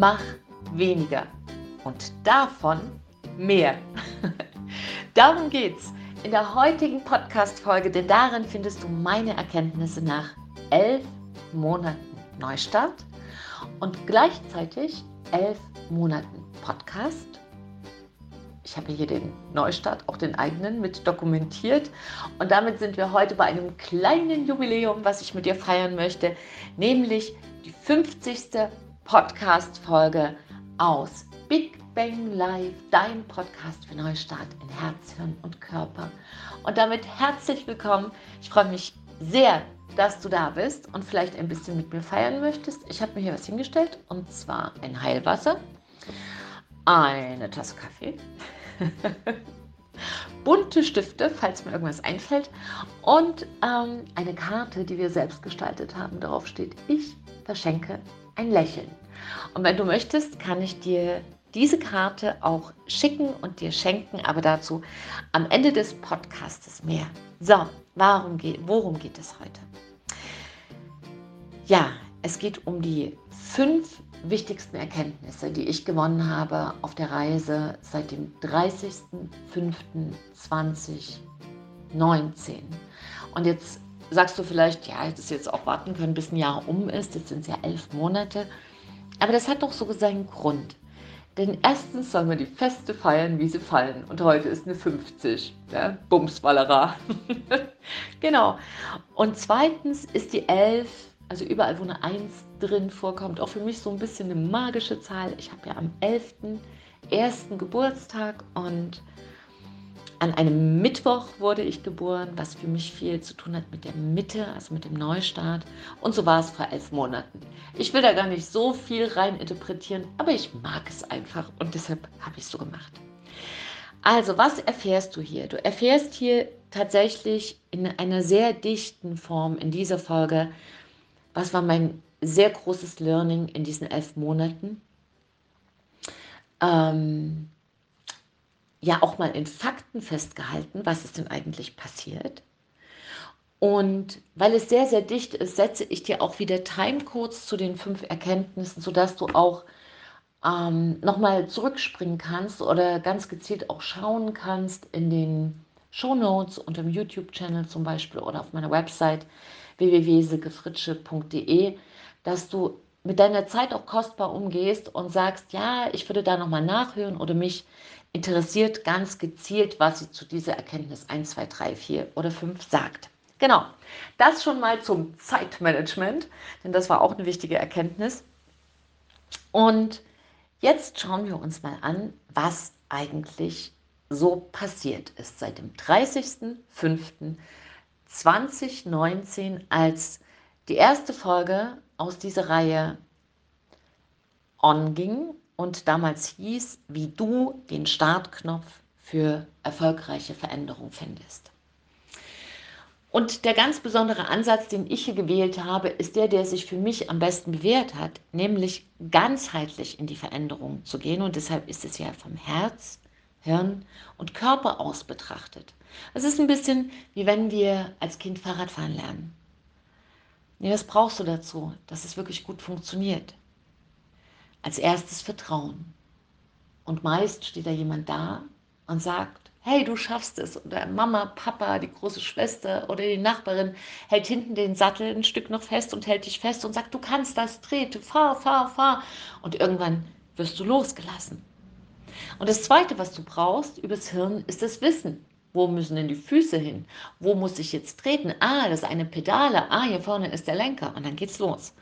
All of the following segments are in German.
Mach weniger und davon mehr. Darum geht's in der heutigen Podcast-Folge, denn darin findest du meine Erkenntnisse nach elf Monaten Neustart und gleichzeitig elf Monaten Podcast. Ich habe hier den Neustart, auch den eigenen, mit dokumentiert. Und damit sind wir heute bei einem kleinen Jubiläum, was ich mit dir feiern möchte, nämlich die 50. Podcast-Folge aus Big Bang Live, dein Podcast für Neustart in Herz, Hirn und Körper. Und damit herzlich willkommen. Ich freue mich sehr, dass du da bist und vielleicht ein bisschen mit mir feiern möchtest. Ich habe mir hier was hingestellt und zwar ein Heilwasser, eine Tasse Kaffee, bunte Stifte, falls mir irgendwas einfällt und ähm, eine Karte, die wir selbst gestaltet haben. Darauf steht, ich verschenke ein Lächeln. Und wenn du möchtest, kann ich dir diese Karte auch schicken und dir schenken, aber dazu am Ende des Podcasts mehr. So, warum geht, worum geht es heute? Ja, es geht um die fünf wichtigsten Erkenntnisse, die ich gewonnen habe auf der Reise seit dem 30.05.2019. Und jetzt sagst du vielleicht, ja, ich hätte jetzt auch warten können, bis ein Jahr um ist. Jetzt sind es ja elf Monate. Aber das hat doch so seinen Grund. Denn erstens sollen wir die Feste feiern, wie sie fallen. Und heute ist eine 50. Ja? Bumswallera. genau. Und zweitens ist die 11, also überall, wo eine 1 drin vorkommt, auch für mich so ein bisschen eine magische Zahl. Ich habe ja am 11. ersten Geburtstag und an einem Mittwoch wurde ich geboren, was für mich viel zu tun hat mit der Mitte, also mit dem Neustart. Und so war es vor elf Monaten. Ich will da gar nicht so viel rein interpretieren, aber ich mag es einfach und deshalb habe ich es so gemacht. Also, was erfährst du hier? Du erfährst hier tatsächlich in einer sehr dichten Form in dieser Folge, was war mein sehr großes Learning in diesen elf Monaten. Ähm, ja auch mal in Fakten festgehalten, was ist denn eigentlich passiert. Und weil es sehr, sehr dicht ist, setze ich dir auch wieder Timecodes zu den fünf Erkenntnissen, sodass du auch ähm, nochmal zurückspringen kannst oder ganz gezielt auch schauen kannst in den Show Notes unter dem YouTube-Channel zum Beispiel oder auf meiner Website www.silkefritsche.de, dass du mit deiner Zeit auch kostbar umgehst und sagst, ja, ich würde da nochmal nachhören oder mich interessiert ganz gezielt, was sie zu dieser Erkenntnis 1, 2, 3, 4 oder 5 sagt. Genau, das schon mal zum Zeitmanagement, denn das war auch eine wichtige Erkenntnis. Und jetzt schauen wir uns mal an, was eigentlich so passiert ist seit dem 30.05.2019, als die erste Folge aus dieser Reihe on ging und damals hieß, wie du den Startknopf für erfolgreiche Veränderung findest. Und der ganz besondere Ansatz, den ich hier gewählt habe, ist der, der sich für mich am besten bewährt hat, nämlich ganzheitlich in die Veränderung zu gehen. Und deshalb ist es ja vom Herz, Hirn und Körper aus betrachtet. Es ist ein bisschen wie wenn wir als Kind Fahrradfahren lernen. Nee, was brauchst du dazu, dass es wirklich gut funktioniert? Als erstes Vertrauen. Und meist steht da jemand da und sagt, hey, du schaffst es. Oder Mama, Papa, die große Schwester oder die Nachbarin hält hinten den Sattel ein Stück noch fest und hält dich fest und sagt, du kannst das, trete, fahr, fahr, fahr. Und irgendwann wirst du losgelassen. Und das Zweite, was du brauchst übers Hirn, ist das Wissen. Wo müssen denn die Füße hin? Wo muss ich jetzt treten? Ah, das ist eine Pedale. Ah, hier vorne ist der Lenker. Und dann geht's los.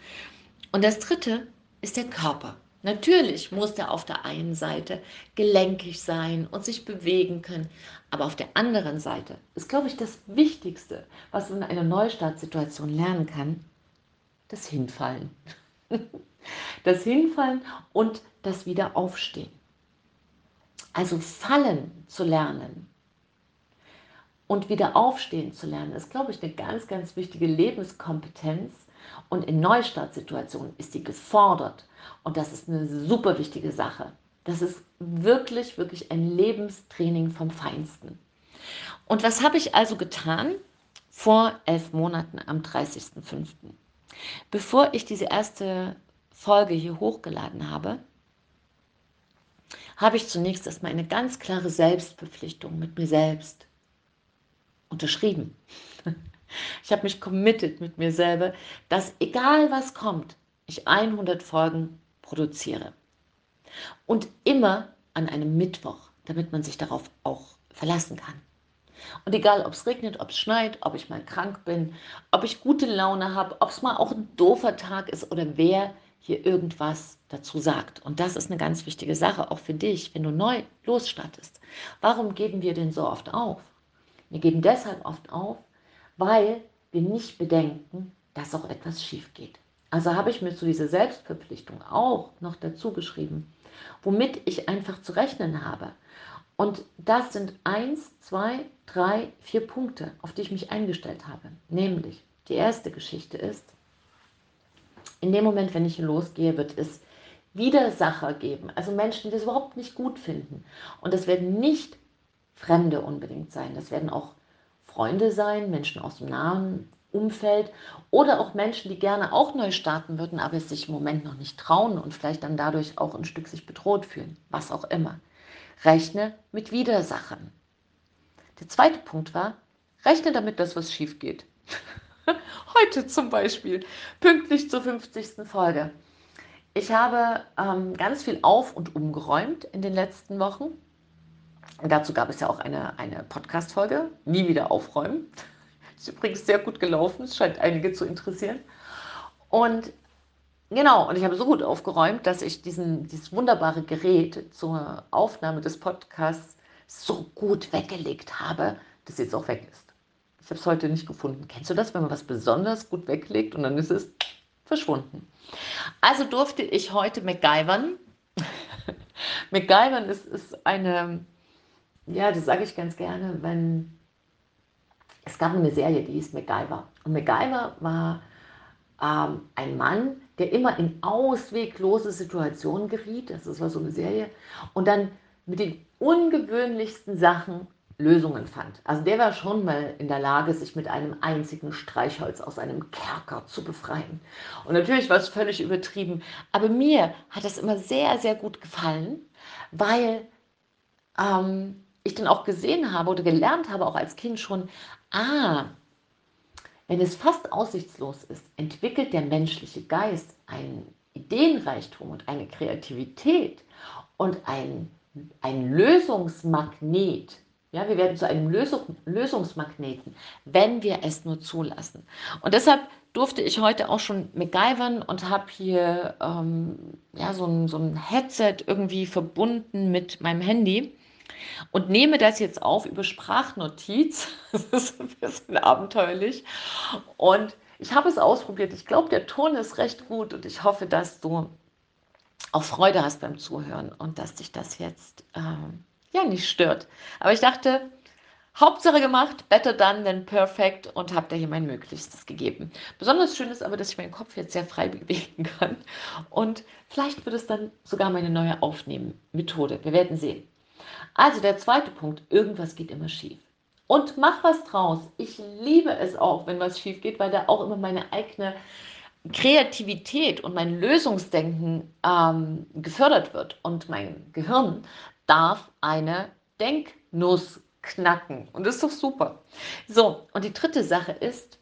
Und das Dritte ist der Körper. Natürlich muss er auf der einen Seite gelenkig sein und sich bewegen können, aber auf der anderen Seite ist, glaube ich, das Wichtigste, was man in einer Neustartsituation lernen kann, das Hinfallen. Das Hinfallen und das Wiederaufstehen. Also fallen zu lernen und wieder aufstehen zu lernen, ist, glaube ich, eine ganz, ganz wichtige Lebenskompetenz. Und in Neustartsituationen ist die gefordert. Und das ist eine super wichtige Sache. Das ist wirklich, wirklich ein Lebenstraining vom Feinsten. Und was habe ich also getan vor elf Monaten am 30.05.? Bevor ich diese erste Folge hier hochgeladen habe, habe ich zunächst erstmal eine ganz klare Selbstverpflichtung mit mir selbst unterschrieben. Ich habe mich committed mit mir selber, dass egal was kommt, ich 100 Folgen produziere. Und immer an einem Mittwoch, damit man sich darauf auch verlassen kann. Und egal, ob es regnet, ob es schneit, ob ich mal krank bin, ob ich gute Laune habe, ob es mal auch ein doofer Tag ist oder wer hier irgendwas dazu sagt. Und das ist eine ganz wichtige Sache, auch für dich, wenn du neu losstartest. Warum geben wir denn so oft auf? Wir geben deshalb oft auf, weil wir nicht bedenken, dass auch etwas schief geht. Also habe ich mir zu dieser Selbstverpflichtung auch noch dazu geschrieben, womit ich einfach zu rechnen habe. Und das sind eins, zwei, drei, vier Punkte, auf die ich mich eingestellt habe. Nämlich, die erste Geschichte ist, in dem Moment, wenn ich losgehe, wird es Widersacher geben, also Menschen, die das überhaupt nicht gut finden. Und das werden nicht Fremde unbedingt sein, das werden auch Freunde sein, Menschen aus dem nahen Umfeld oder auch Menschen, die gerne auch neu starten würden, aber es sich im Moment noch nicht trauen und vielleicht dann dadurch auch ein Stück sich bedroht fühlen, was auch immer. Rechne mit Widersachern. Der zweite Punkt war, rechne damit, dass was schief geht. Heute zum Beispiel, pünktlich zur 50. Folge. Ich habe ähm, ganz viel auf- und umgeräumt in den letzten Wochen. Und dazu gab es ja auch eine, eine Podcast-Folge, Nie wieder aufräumen. Ist übrigens sehr gut gelaufen, es scheint einige zu interessieren. Und Genau, und ich habe so gut aufgeräumt, dass ich diesen, dieses wunderbare Gerät zur Aufnahme des Podcasts so gut weggelegt habe, dass es jetzt auch weg ist. Ich habe es heute nicht gefunden. Kennst du das, wenn man was besonders gut weglegt und dann ist es verschwunden? Also durfte ich heute MacGyvern. MacGyvern ist, ist eine, ja, das sage ich ganz gerne, wenn es gab eine Serie, die hieß MacGyver. Und MacGyver war ähm, ein Mann, der immer in ausweglose Situationen geriet, das war so eine Serie, und dann mit den ungewöhnlichsten Sachen Lösungen fand. Also der war schon mal in der Lage, sich mit einem einzigen Streichholz aus einem Kerker zu befreien. Und natürlich war es völlig übertrieben, aber mir hat das immer sehr, sehr gut gefallen, weil ähm, ich dann auch gesehen habe oder gelernt habe, auch als Kind schon, ah, wenn es fast aussichtslos ist, entwickelt der menschliche Geist einen Ideenreichtum und eine Kreativität und ein, ein Lösungsmagnet. Ja, wir werden zu einem Lösung, Lösungsmagneten, wenn wir es nur zulassen. Und deshalb durfte ich heute auch schon MacGyvern und habe hier ähm, ja, so, ein, so ein Headset irgendwie verbunden mit meinem Handy und nehme das jetzt auf über Sprachnotiz. Das ist ein bisschen abenteuerlich. Und ich habe es ausprobiert. Ich glaube, der Ton ist recht gut und ich hoffe, dass du auch Freude hast beim Zuhören und dass dich das jetzt ähm, ja nicht stört. Aber ich dachte, Hauptsache gemacht, better done than perfect und habe da hier mein Möglichstes gegeben. Besonders schön ist aber, dass ich meinen Kopf jetzt sehr frei bewegen kann und vielleicht wird es dann sogar meine neue Aufnehmen-Methode. Wir werden sehen. Also der zweite Punkt, irgendwas geht immer schief. Und mach was draus. Ich liebe es auch, wenn was schief geht, weil da auch immer meine eigene Kreativität und mein Lösungsdenken ähm, gefördert wird. Und mein Gehirn darf eine Denknuss knacken. Und das ist doch super. So, und die dritte Sache ist,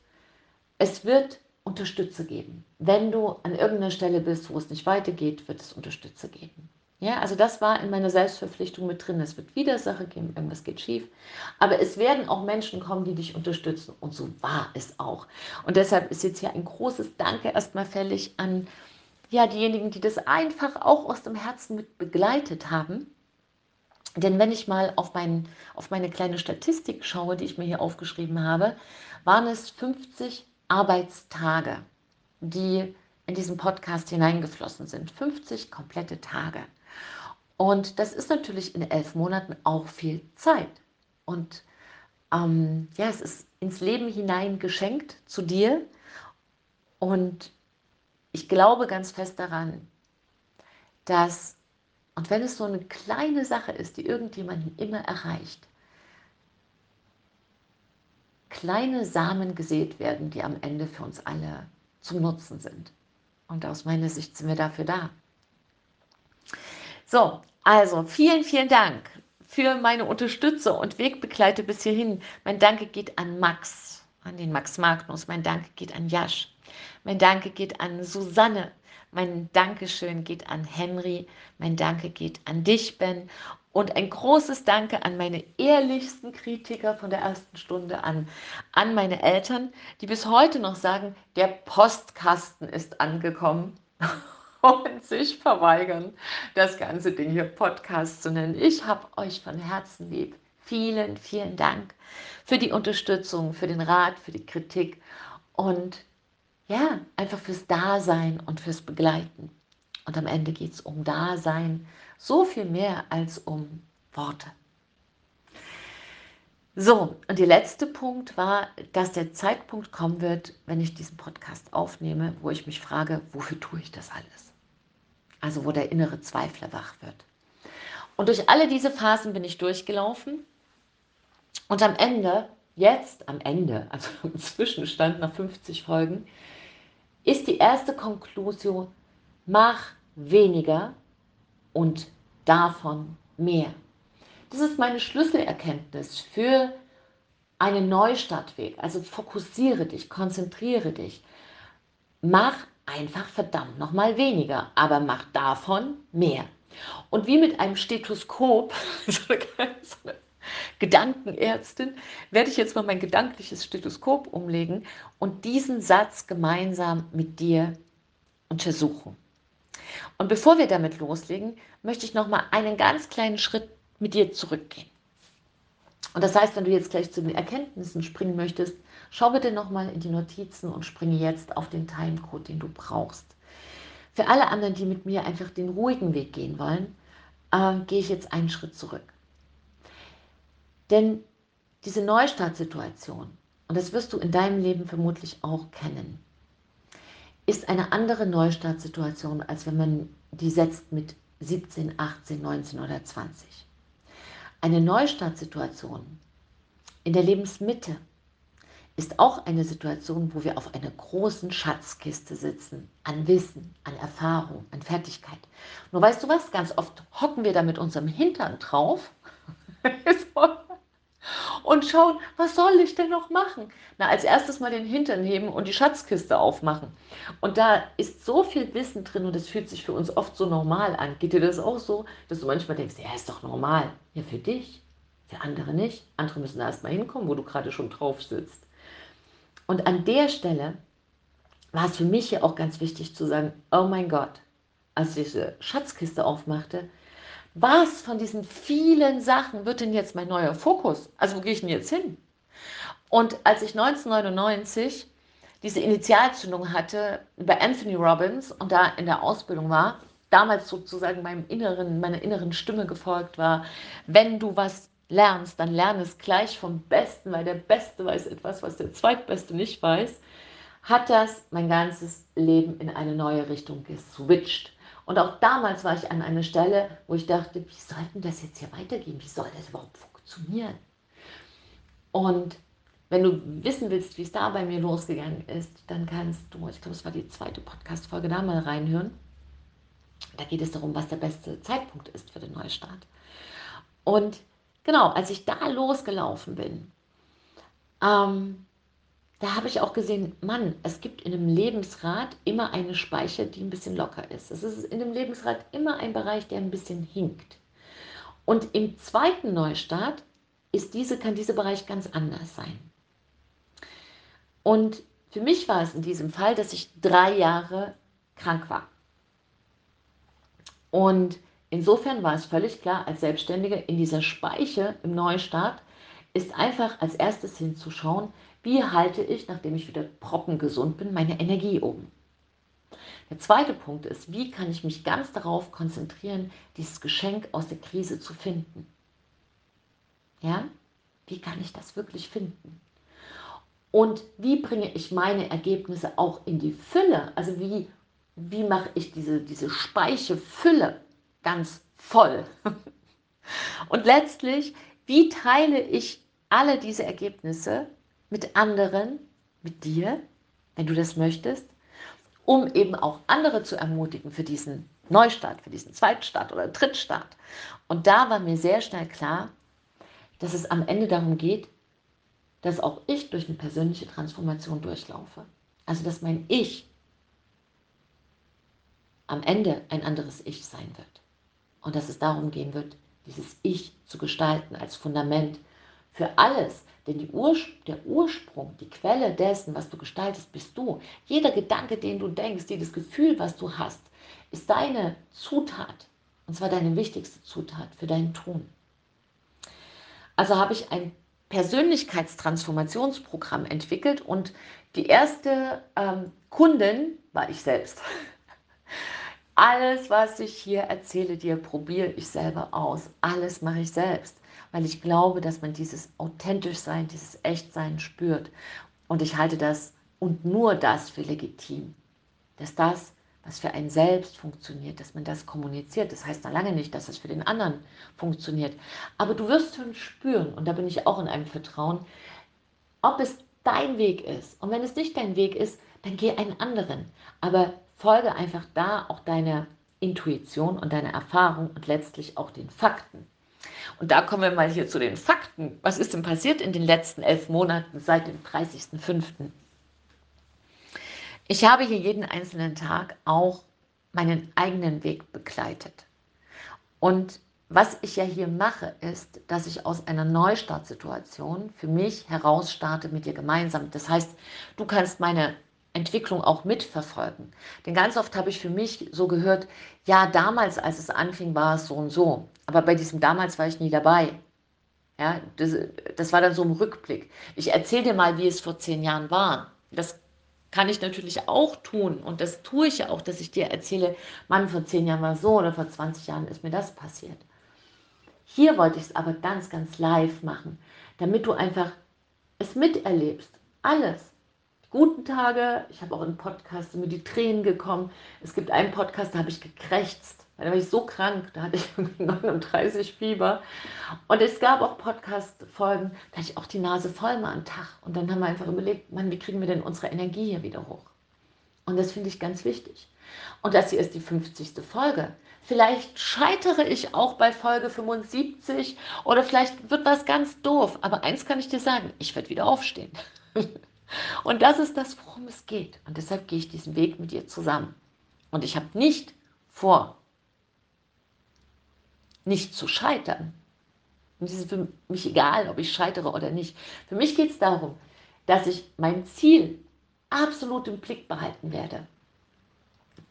es wird Unterstützer geben. Wenn du an irgendeiner Stelle bist, wo es nicht weitergeht, wird es Unterstützer geben. Ja, also das war in meiner Selbstverpflichtung mit drin. Es wird Widersache geben, irgendwas geht schief. Aber es werden auch Menschen kommen, die dich unterstützen. Und so war es auch. Und deshalb ist jetzt hier ein großes Danke erstmal fällig an ja, diejenigen, die das einfach auch aus dem Herzen mit begleitet haben. Denn wenn ich mal auf, mein, auf meine kleine Statistik schaue, die ich mir hier aufgeschrieben habe, waren es 50 Arbeitstage, die in diesen Podcast hineingeflossen sind. 50 komplette Tage. Und das ist natürlich in elf Monaten auch viel Zeit. Und ähm, ja, es ist ins Leben hinein geschenkt zu dir. Und ich glaube ganz fest daran, dass, und wenn es so eine kleine Sache ist, die irgendjemanden immer erreicht, kleine Samen gesät werden, die am Ende für uns alle zum Nutzen sind. Und aus meiner Sicht sind wir dafür da. So, Also, vielen, vielen Dank für meine Unterstützer und Wegbegleiter bis hierhin. Mein Danke geht an Max, an den Max Magnus. Mein Danke geht an Jasch. Mein Danke geht an Susanne. Mein Dankeschön geht an Henry. Mein Danke geht an dich, Ben. Und ein großes Danke an meine ehrlichsten Kritiker von der ersten Stunde an, an meine Eltern, die bis heute noch sagen, der Postkasten ist angekommen und sich verweigern, das ganze Ding hier Podcast zu nennen. Ich habe euch von Herzen lieb. Vielen, vielen Dank für die Unterstützung, für den Rat, für die Kritik und ja, einfach fürs Dasein und fürs Begleiten. Und am Ende geht es um Dasein, so viel mehr als um Worte. So, und der letzte Punkt war, dass der Zeitpunkt kommen wird, wenn ich diesen Podcast aufnehme, wo ich mich frage, wofür tue ich das alles? Also wo der innere Zweifler wach wird. Und durch alle diese Phasen bin ich durchgelaufen. Und am Ende, jetzt am Ende, also im Zwischenstand nach 50 Folgen, ist die erste Konklusion, mach weniger und davon mehr. Das ist meine Schlüsselerkenntnis für einen Neustartweg. Also fokussiere dich, konzentriere dich. Mach einfach verdammt nochmal weniger, aber mach davon mehr. Und wie mit einem Stethoskop, so eine Gedankenärztin, werde ich jetzt mal mein gedankliches Stethoskop umlegen und diesen Satz gemeinsam mit dir untersuchen. Und bevor wir damit loslegen, möchte ich noch mal einen ganz kleinen Schritt mit dir zurückgehen. Und das heißt, wenn du jetzt gleich zu den Erkenntnissen springen möchtest, schau bitte nochmal in die Notizen und springe jetzt auf den Timecode, den du brauchst. Für alle anderen, die mit mir einfach den ruhigen Weg gehen wollen, äh, gehe ich jetzt einen Schritt zurück. Denn diese Neustartsituation, und das wirst du in deinem Leben vermutlich auch kennen, ist eine andere Neustartsituation, als wenn man die setzt mit 17, 18, 19 oder 20. Eine Neustartsituation in der Lebensmitte ist auch eine Situation, wo wir auf einer großen Schatzkiste sitzen, an Wissen, an Erfahrung, an Fertigkeit. Nur weißt du was, ganz oft hocken wir da mit unserem Hintern drauf und schauen, was soll ich denn noch machen? Na, als erstes mal den Hintern heben und die Schatzkiste aufmachen. Und da ist so viel Wissen drin und es fühlt sich für uns oft so normal an. Geht dir das auch so, dass du manchmal denkst, ja, ist doch normal. Ja, für dich, für andere nicht. Andere müssen erst mal hinkommen, wo du gerade schon drauf sitzt. Und an der Stelle war es für mich ja auch ganz wichtig zu sagen, oh mein Gott, als ich diese Schatzkiste aufmachte, was von diesen vielen Sachen wird denn jetzt mein neuer Fokus? Also wo gehe ich denn jetzt hin? Und als ich 1999 diese Initialzündung hatte bei Anthony Robbins und da in der Ausbildung war, damals sozusagen meinem inneren, meiner inneren Stimme gefolgt war, wenn du was lernst, dann lerne es gleich vom Besten, weil der Beste weiß etwas, was der Zweitbeste nicht weiß, hat das mein ganzes Leben in eine neue Richtung geswitcht. Und auch damals war ich an einer Stelle, wo ich dachte, wie soll denn das jetzt hier weitergehen? Wie soll das überhaupt funktionieren? Und wenn du wissen willst, wie es da bei mir losgegangen ist, dann kannst du, ich glaube, es war die zweite Podcast-Folge, da mal reinhören. Da geht es darum, was der beste Zeitpunkt ist für den Neustart. Und genau, als ich da losgelaufen bin, ähm, da habe ich auch gesehen, Mann, es gibt in einem Lebensrad immer eine Speicher, die ein bisschen locker ist. Es ist in dem Lebensrad immer ein Bereich, der ein bisschen hinkt. Und im zweiten Neustart ist diese, kann dieser Bereich ganz anders sein. Und für mich war es in diesem Fall, dass ich drei Jahre krank war. Und insofern war es völlig klar, als Selbstständige in dieser Speiche im Neustart ist einfach als erstes hinzuschauen, wie halte ich, nachdem ich wieder proppengesund bin, meine Energie oben? Der zweite Punkt ist, wie kann ich mich ganz darauf konzentrieren, dieses Geschenk aus der Krise zu finden? Ja? Wie kann ich das wirklich finden? Und wie bringe ich meine Ergebnisse auch in die Fülle? Also wie, wie mache ich diese, diese Speichefülle ganz voll? Und letztlich, wie teile ich alle diese Ergebnisse mit anderen, mit dir, wenn du das möchtest, um eben auch andere zu ermutigen für diesen Neustart, für diesen Zweitstart oder Drittstart. Und da war mir sehr schnell klar, dass es am Ende darum geht, dass auch ich durch eine persönliche Transformation durchlaufe. Also dass mein Ich am Ende ein anderes Ich sein wird. Und dass es darum gehen wird, dieses Ich zu gestalten als Fundament für alles. Denn Ur der Ursprung, die Quelle dessen, was du gestaltest, bist du. Jeder Gedanke, den du denkst, jedes Gefühl, was du hast, ist deine Zutat. Und zwar deine wichtigste Zutat für dein Tun. Also habe ich ein Persönlichkeitstransformationsprogramm entwickelt und die erste ähm, Kundin war ich selbst. Alles, was ich hier erzähle dir, probiere ich selber aus. Alles mache ich selbst, weil ich glaube, dass man dieses authentisch Sein, dieses Echtsein spürt. Und ich halte das und nur das für legitim. Dass das, was für einen selbst funktioniert, dass man das kommuniziert. Das heißt noch lange nicht, dass es für den anderen funktioniert. Aber du wirst schon spüren, und da bin ich auch in einem Vertrauen, ob es dein Weg ist. Und wenn es nicht dein Weg ist, dann geh einen anderen. Aber folge einfach da auch deiner Intuition und deiner Erfahrung und letztlich auch den Fakten. Und da kommen wir mal hier zu den Fakten. Was ist denn passiert in den letzten elf Monaten seit dem 30.05.? Ich habe hier jeden einzelnen Tag auch meinen eigenen Weg begleitet. Und was ich ja hier mache, ist, dass ich aus einer Neustartsituation für mich heraus starte mit dir gemeinsam. Das heißt, du kannst meine Entwicklung auch mitverfolgen. Denn ganz oft habe ich für mich so gehört, ja, damals, als es anfing, war es so und so. Aber bei diesem damals war ich nie dabei. Ja, das, das war dann so ein Rückblick. Ich erzähle dir mal, wie es vor zehn Jahren war. Das kann ich natürlich auch tun. Und das tue ich ja auch, dass ich dir erzähle, Mann, vor zehn Jahren war es so oder vor 20 Jahren ist mir das passiert. Hier wollte ich es aber ganz, ganz live machen, damit du einfach es miterlebst. Alles guten Tage. Ich habe auch in Podcasts mir die Tränen gekommen. Es gibt einen Podcast, da habe ich gekrächzt. Da war ich so krank, da hatte ich 39 Fieber. Und es gab auch Podcast-Folgen, da hatte ich auch die Nase voll mal am Tag. Und dann haben wir einfach überlegt, Mann, wie kriegen wir denn unsere Energie hier wieder hoch? Und das finde ich ganz wichtig. Und das hier ist die 50. Folge. Vielleicht scheitere ich auch bei Folge 75 oder vielleicht wird was ganz doof. Aber eins kann ich dir sagen, ich werde wieder aufstehen. Und das ist das, worum es geht. Und deshalb gehe ich diesen Weg mit dir zusammen. Und ich habe nicht vor, nicht zu scheitern. Und es ist für mich egal, ob ich scheitere oder nicht. Für mich geht es darum, dass ich mein Ziel absolut im Blick behalten werde.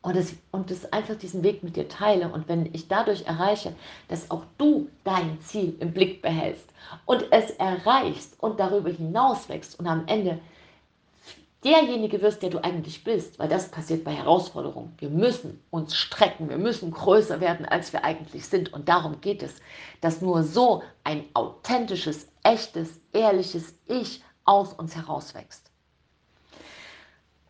Und es, und es einfach diesen Weg mit dir teile. Und wenn ich dadurch erreiche, dass auch du dein Ziel im Blick behältst und es erreichst und darüber hinaus wächst und am Ende derjenige wirst, der du eigentlich bist, weil das passiert bei Herausforderungen. Wir müssen uns strecken, wir müssen größer werden, als wir eigentlich sind. Und darum geht es, dass nur so ein authentisches, echtes, ehrliches Ich aus uns herauswächst.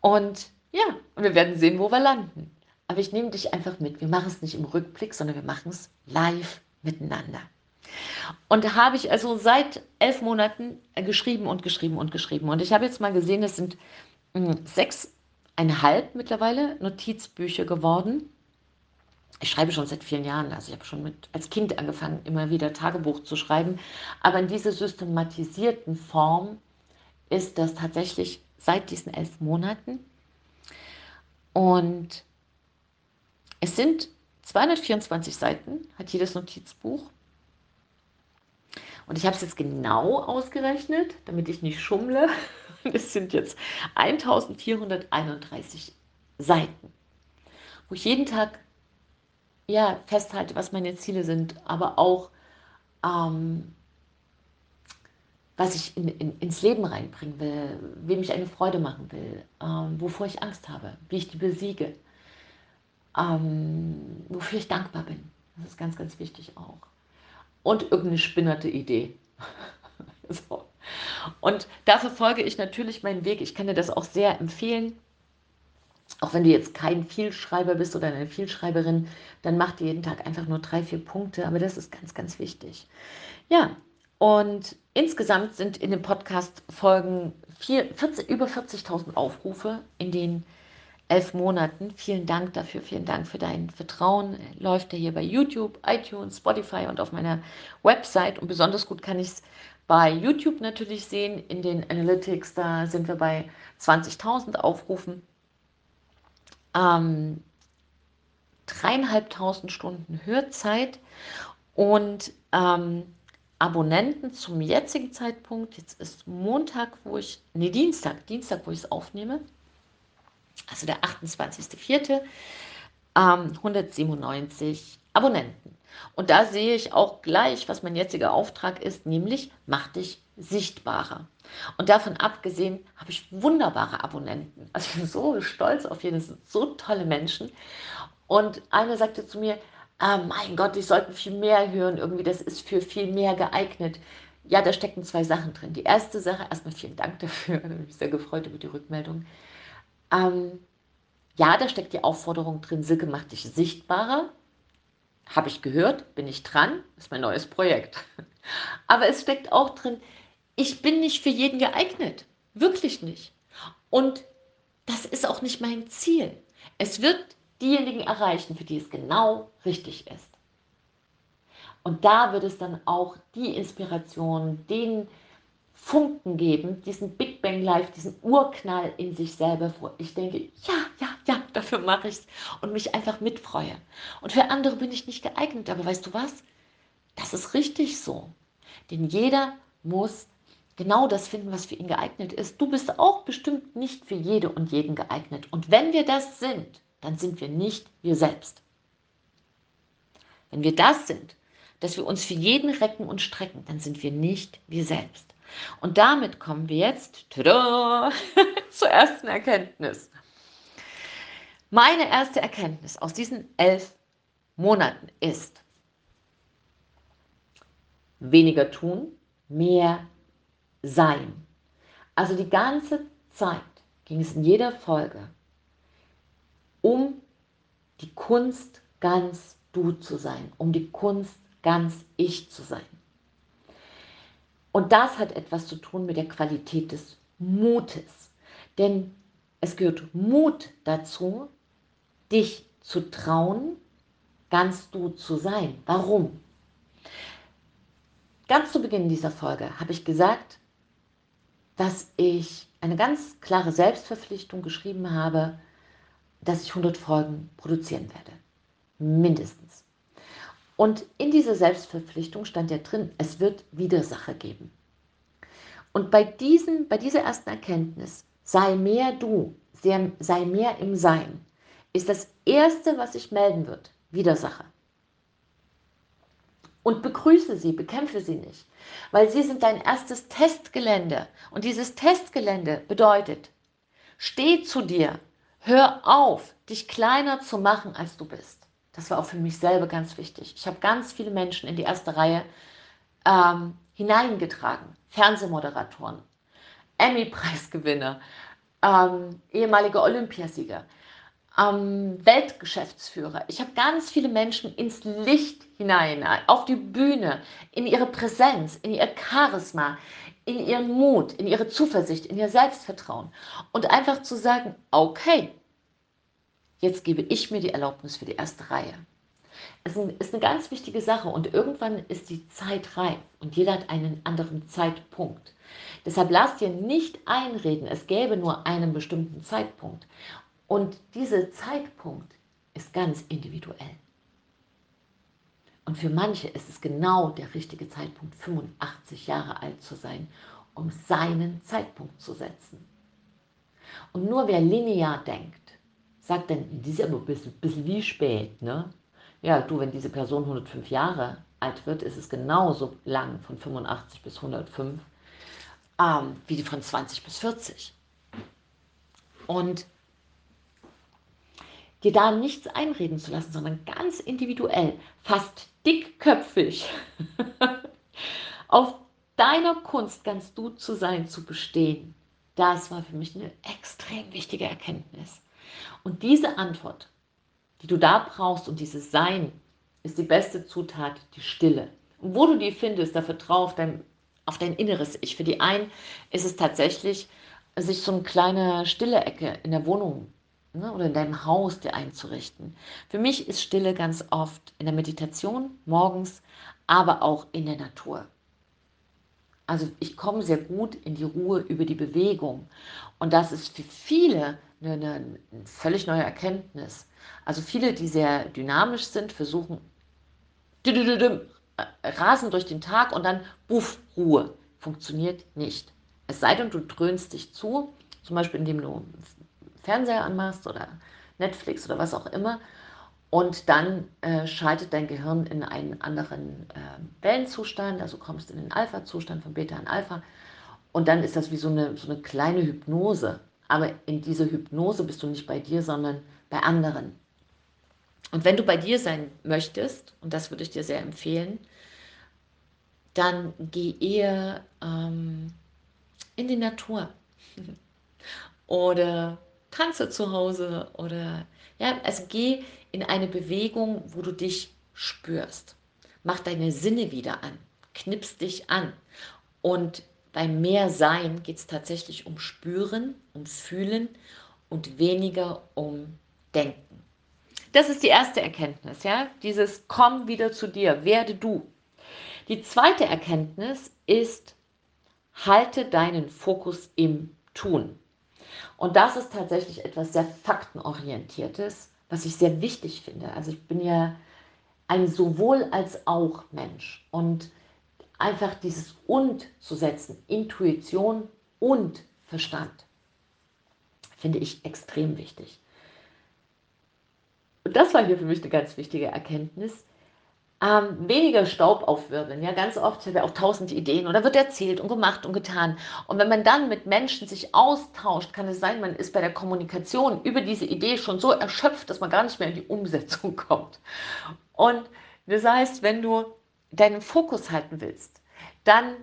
Und ja, wir werden sehen, wo wir landen. Aber ich nehme dich einfach mit. Wir machen es nicht im Rückblick, sondern wir machen es live miteinander. Und da habe ich also seit elf Monaten geschrieben und geschrieben und geschrieben. Und ich habe jetzt mal gesehen, es sind sechseinhalb mittlerweile Notizbücher geworden. Ich schreibe schon seit vielen Jahren, also ich habe schon mit, als Kind angefangen, immer wieder Tagebuch zu schreiben. Aber in dieser systematisierten Form ist das tatsächlich seit diesen elf Monaten. Und es sind 224 Seiten, hat jedes Notizbuch. Und ich habe es jetzt genau ausgerechnet, damit ich nicht schummle. Es sind jetzt 1431 Seiten, wo ich jeden Tag ja, festhalte, was meine Ziele sind, aber auch, ähm, was ich in, in, ins Leben reinbringen will, wem ich eine Freude machen will, ähm, wovor ich Angst habe, wie ich die besiege, ähm, wofür ich dankbar bin. Das ist ganz, ganz wichtig auch und irgendeine spinnerte Idee. so. Und da verfolge ich natürlich meinen Weg. Ich kann dir das auch sehr empfehlen. Auch wenn du jetzt kein Vielschreiber bist oder eine Vielschreiberin, dann mach dir jeden Tag einfach nur drei, vier Punkte. Aber das ist ganz, ganz wichtig. Ja, und insgesamt sind in den Podcast-Folgen über 40.000 Aufrufe in den elf Monaten. Vielen Dank dafür, vielen Dank für dein Vertrauen. Läuft er hier bei YouTube, iTunes, Spotify und auf meiner Website. Und besonders gut kann ich es bei YouTube natürlich sehen. In den Analytics, da sind wir bei 20.000 Aufrufen. Ähm, dreieinhalbtausend Stunden Hörzeit und ähm, Abonnenten zum jetzigen Zeitpunkt, jetzt ist Montag, wo ich, nee, Dienstag, Dienstag, wo ich es aufnehme, also der 28.04., ähm, 197 Abonnenten. Und da sehe ich auch gleich, was mein jetziger Auftrag ist, nämlich mach dich sichtbarer. Und davon abgesehen habe ich wunderbare Abonnenten. Also ich bin so stolz auf jeden, so tolle Menschen. Und einer sagte zu mir, ah, mein Gott, ich sollte viel mehr hören, irgendwie, das ist für viel mehr geeignet. Ja, da stecken zwei Sachen drin. Die erste Sache, erstmal vielen Dank dafür, ich bin sehr gefreut über die Rückmeldung. Ähm, ja, da steckt die Aufforderung drin, Silke macht dich sichtbarer. Habe ich gehört, bin ich dran, ist mein neues Projekt. Aber es steckt auch drin, ich bin nicht für jeden geeignet. Wirklich nicht. Und das ist auch nicht mein Ziel. Es wird diejenigen erreichen, für die es genau richtig ist. Und da wird es dann auch die Inspiration, den Funken geben, diesen Big Bang Life, diesen Urknall in sich selber, wo ich denke, ja, ja, ja, dafür mache ich es und mich einfach mitfreue. Und für andere bin ich nicht geeignet, aber weißt du was? Das ist richtig so. Denn jeder muss genau das finden, was für ihn geeignet ist. Du bist auch bestimmt nicht für jede und jeden geeignet. Und wenn wir das sind, dann sind wir nicht wir selbst. Wenn wir das sind, dass wir uns für jeden recken und strecken, dann sind wir nicht wir selbst. Und damit kommen wir jetzt tada, zur ersten Erkenntnis. Meine erste Erkenntnis aus diesen elf Monaten ist, weniger tun, mehr sein. Also die ganze Zeit ging es in jeder Folge um die Kunst ganz du zu sein, um die Kunst ganz ich zu sein. Und das hat etwas zu tun mit der Qualität des Mutes. Denn es gehört Mut dazu, dich zu trauen, ganz du zu sein. Warum? Ganz zu Beginn dieser Folge habe ich gesagt, dass ich eine ganz klare Selbstverpflichtung geschrieben habe, dass ich 100 Folgen produzieren werde. Mindestens. Und in dieser Selbstverpflichtung stand ja drin, es wird Widersacher geben. Und bei, diesen, bei dieser ersten Erkenntnis, sei mehr du, sei mehr im Sein, ist das Erste, was sich melden wird, Widersacher. Und begrüße sie, bekämpfe sie nicht, weil sie sind dein erstes Testgelände. Und dieses Testgelände bedeutet, steh zu dir, Hör auf, dich kleiner zu machen, als du bist. Das war auch für mich selber ganz wichtig. Ich habe ganz viele Menschen in die erste Reihe ähm, hineingetragen. Fernsehmoderatoren, Emmy-Preisgewinner, ähm, ehemalige Olympiasieger, ähm, Weltgeschäftsführer. Ich habe ganz viele Menschen ins Licht hinein, auf die Bühne, in ihre Präsenz, in ihr Charisma, in ihren Mut, in ihre Zuversicht, in ihr Selbstvertrauen und einfach zu sagen, okay, jetzt gebe ich mir die Erlaubnis für die erste Reihe. Es ist eine ganz wichtige Sache und irgendwann ist die Zeit reif und jeder hat einen anderen Zeitpunkt. Deshalb lass dir nicht einreden, es gäbe nur einen bestimmten Zeitpunkt. Und dieser Zeitpunkt ist ganz individuell. Und für manche ist es genau der richtige Zeitpunkt, 85 Jahre alt zu sein, um seinen Zeitpunkt zu setzen. Und nur wer linear denkt, sagt dann, das ist aber ein bisschen, bisschen wie spät. Ne? Ja, du, wenn diese Person 105 Jahre alt wird, ist es genauso lang von 85 bis 105 ähm, wie die von 20 bis 40. Und dir da nichts einreden zu lassen, sondern ganz individuell, fast dickköpfig auf deiner Kunst ganz du zu sein, zu bestehen. Das war für mich eine extrem wichtige Erkenntnis. Und diese Antwort, die du da brauchst und dieses Sein, ist die beste Zutat, die Stille. Und wo du die findest, da vertraue auf dein, auf dein inneres Ich. Für die einen ist es tatsächlich, sich so eine kleine stille Ecke in der Wohnung ne, oder in deinem Haus dir einzurichten. Für mich ist Stille ganz oft in der Meditation morgens, aber auch in der Natur. Also ich komme sehr gut in die Ruhe über die Bewegung. Und das ist für viele eine, eine völlig neue Erkenntnis. Also viele, die sehr dynamisch sind, versuchen äh, rasen durch den Tag und dann buff, Ruhe. Funktioniert nicht. Es sei denn, du dröhnst dich zu, zum Beispiel indem du Fernseher anmachst oder Netflix oder was auch immer. Und dann äh, schaltet dein Gehirn in einen anderen äh, Wellenzustand, also kommst in den Alpha-Zustand von Beta in Alpha. Und dann ist das wie so eine, so eine kleine Hypnose. Aber in dieser Hypnose bist du nicht bei dir, sondern bei anderen. Und wenn du bei dir sein möchtest, und das würde ich dir sehr empfehlen, dann geh eher ähm, in die Natur. oder tanze zu Hause oder ja, also geh in eine Bewegung, wo du dich spürst. Mach deine Sinne wieder an, knips dich an. Und beim Mehrsein geht es tatsächlich um Spüren, um Fühlen und weniger um Denken. Das ist die erste Erkenntnis, ja, dieses Komm wieder zu dir, werde du. Die zweite Erkenntnis ist, halte deinen Fokus im Tun. Und das ist tatsächlich etwas sehr faktenorientiertes, was ich sehr wichtig finde. Also ich bin ja ein sowohl als auch Mensch und einfach dieses und zu setzen, Intuition und Verstand, finde ich extrem wichtig. Und das war hier für mich eine ganz wichtige Erkenntnis, ähm, weniger Staub aufwirbeln. Ja, ganz oft haben wir auch tausend Ideen oder wird erzählt und gemacht und getan. Und wenn man dann mit Menschen sich austauscht, kann es sein, man ist bei der Kommunikation über diese Idee schon so erschöpft, dass man gar nicht mehr in die Umsetzung kommt. Und das heißt, wenn du deinen Fokus halten willst, dann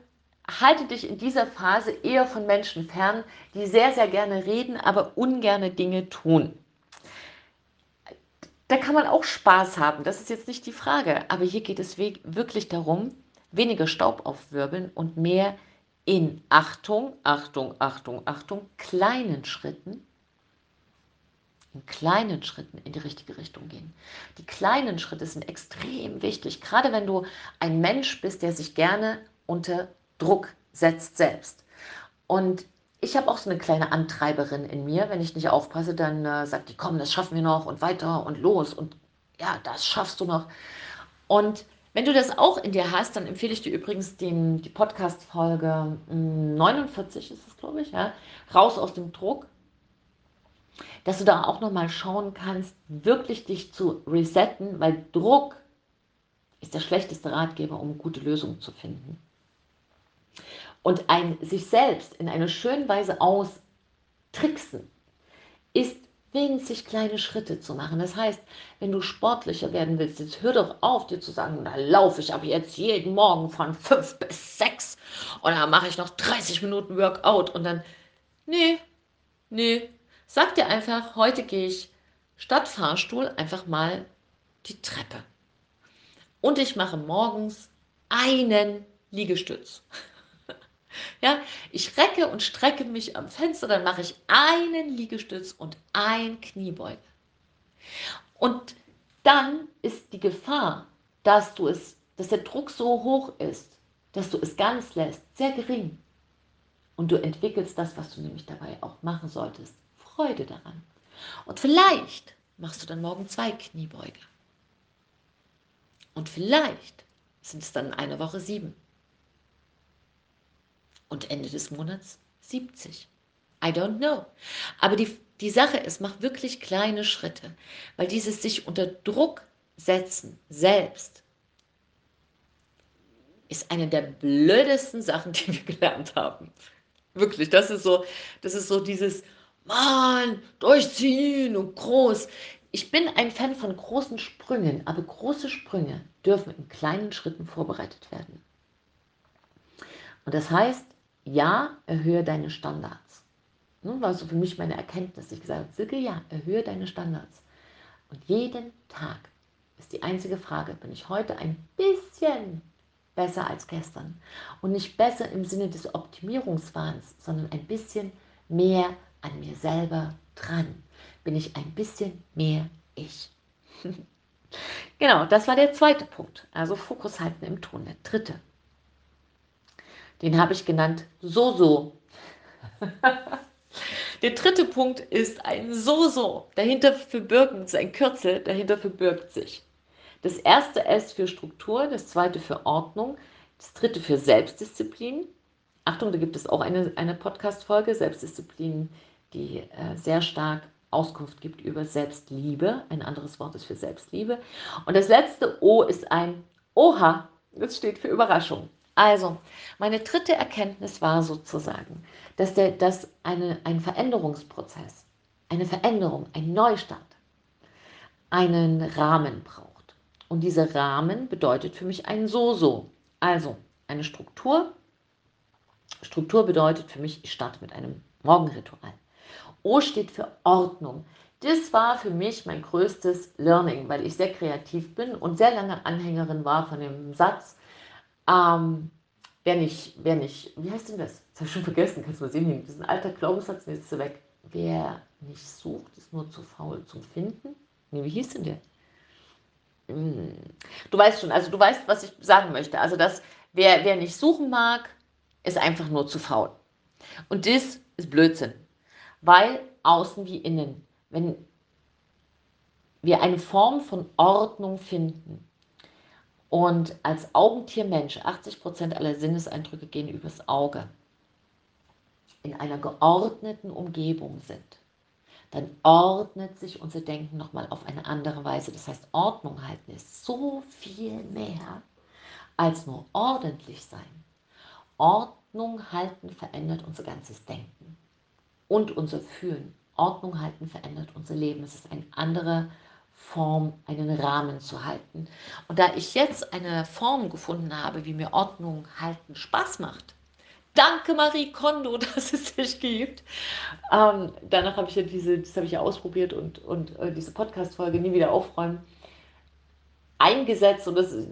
halte dich in dieser Phase eher von Menschen fern, die sehr, sehr gerne reden, aber ungerne Dinge tun da kann man auch Spaß haben, das ist jetzt nicht die Frage. Aber hier geht es wirklich darum, weniger Staub aufwirbeln und mehr in Achtung, Achtung, Achtung, Achtung, kleinen Schritten, in kleinen Schritten in die richtige Richtung gehen. Die kleinen Schritte sind extrem wichtig, gerade wenn du ein Mensch bist, der sich gerne unter Druck setzt selbst. Und ich habe auch so eine kleine Antreiberin in mir. Wenn ich nicht aufpasse, dann äh, sagt die, komm, das schaffen wir noch und weiter und los und ja, das schaffst du noch. Und wenn du das auch in dir hast, dann empfehle ich dir übrigens den, die Podcast-Folge 49 hm, ist es, glaube ich, ja, raus aus dem Druck, dass du da auch nochmal schauen kannst, wirklich dich zu resetten, weil Druck ist der schlechteste Ratgeber, um gute Lösungen zu finden und ein sich selbst in einer schönen Weise austricksen, ist winzig kleine Schritte zu machen. Das heißt, wenn du sportlicher werden willst, jetzt hör doch auf, dir zu sagen, da laufe ich aber jetzt jeden Morgen von 5 bis 6 und dann mache ich noch 30 Minuten Workout und dann, nee, nee, sag dir einfach, heute gehe ich statt Fahrstuhl einfach mal die Treppe. Und ich mache morgens einen Liegestütz. Ja, ich recke und strecke mich am Fenster, dann mache ich einen Liegestütz und ein Kniebeuge. Und dann ist die Gefahr, dass du es, dass der Druck so hoch ist, dass du es ganz lässt, sehr gering. Und du entwickelst das, was du nämlich dabei auch machen solltest. Freude daran. Und vielleicht machst du dann morgen zwei Kniebeuge. Und vielleicht sind es dann eine Woche sieben und Ende des Monats 70. I don't know. Aber die, die Sache ist, mach wirklich kleine Schritte, weil dieses sich unter Druck setzen selbst ist eine der blödesten Sachen, die wir gelernt haben. Wirklich, das ist so, das ist so dieses Mann, durchziehen und groß. Ich bin ein Fan von großen Sprüngen, aber große Sprünge dürfen in kleinen Schritten vorbereitet werden. Und das heißt, ja, erhöhe deine Standards. Das war so für mich meine Erkenntnis. Ich gesagt Silke, ja, erhöhe deine Standards. Und jeden Tag ist die einzige Frage, bin ich heute ein bisschen besser als gestern? Und nicht besser im Sinne des Optimierungswahns, sondern ein bisschen mehr an mir selber dran. bin ich ein bisschen mehr ich. genau, das war der zweite Punkt. Also Fokus halten im Tun. Der dritte. Den habe ich genannt So-So. der dritte Punkt ist ein So-So. Dahinter verbirgt sich ein Kürzel, dahinter verbirgt sich. Das erste S für Struktur, das zweite für Ordnung, das dritte für Selbstdisziplin. Achtung, da gibt es auch eine, eine Podcast-Folge, Selbstdisziplin, die äh, sehr stark Auskunft gibt über Selbstliebe. Ein anderes Wort ist für Selbstliebe. Und das letzte O ist ein Oha. Das steht für Überraschung. Also, meine dritte Erkenntnis war sozusagen, dass, der, dass eine, ein Veränderungsprozess, eine Veränderung, ein Neustart, einen Rahmen braucht. Und dieser Rahmen bedeutet für mich ein So-So. Also eine Struktur. Struktur bedeutet für mich, ich starte mit einem Morgenritual. O steht für Ordnung. Das war für mich mein größtes Learning, weil ich sehr kreativ bin und sehr lange Anhängerin war von dem Satz, ähm, wer nicht, wer nicht, wie heißt denn das? Das habe ich schon vergessen, kannst du mal sehen, diesen alter Glaubenssatz, jetzt ist er weg. Wer nicht sucht, ist nur zu faul zum Finden. Nee, wie hieß denn der? Hm. Du weißt schon, also du weißt, was ich sagen möchte. Also, dass wer, wer nicht suchen mag, ist einfach nur zu faul. Und das ist Blödsinn weil außen wie innen, wenn wir eine Form von Ordnung finden und als Augentiermensch, 80% aller Sinneseindrücke gehen übers Auge, in einer geordneten Umgebung sind, dann ordnet sich unser Denken nochmal auf eine andere Weise. Das heißt, Ordnung halten ist so viel mehr als nur ordentlich sein. Ordnung halten verändert unser ganzes Denken und unser Fühlen. Ordnung halten verändert unser Leben. Es ist eine andere Form, einen Rahmen zu halten. Und da ich jetzt eine Form gefunden habe, wie mir Ordnung halten Spaß macht, danke Marie Kondo, dass es dich gibt. Ähm, danach habe ich ja diese, das habe ich ja ausprobiert und, und äh, diese Podcast-Folge nie wieder aufräumen eingesetzt und das ist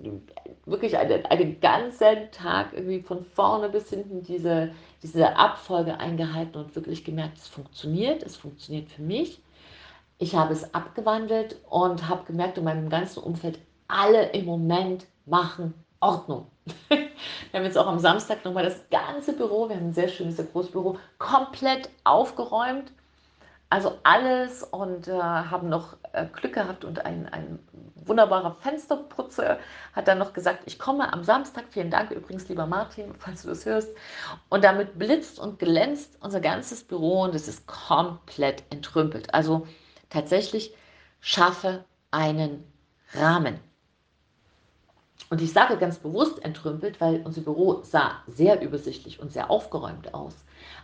wirklich einen, einen ganzen Tag irgendwie von vorne bis hinten diese, diese Abfolge eingehalten und wirklich gemerkt, es funktioniert, es funktioniert für mich. Ich habe es abgewandelt und habe gemerkt in meinem ganzen Umfeld, alle im Moment machen Ordnung. wir haben jetzt auch am Samstag nochmal das ganze Büro, wir haben ein sehr schönes, sehr großes Büro, komplett aufgeräumt also alles und äh, haben noch äh, Glück gehabt und ein, ein wunderbarer Fensterputzer hat dann noch gesagt, ich komme am Samstag, vielen Dank übrigens, lieber Martin, falls du das hörst. Und damit blitzt und glänzt unser ganzes Büro und es ist komplett entrümpelt. Also tatsächlich schaffe einen Rahmen. Und ich sage ganz bewusst entrümpelt, weil unser Büro sah sehr übersichtlich und sehr aufgeräumt aus.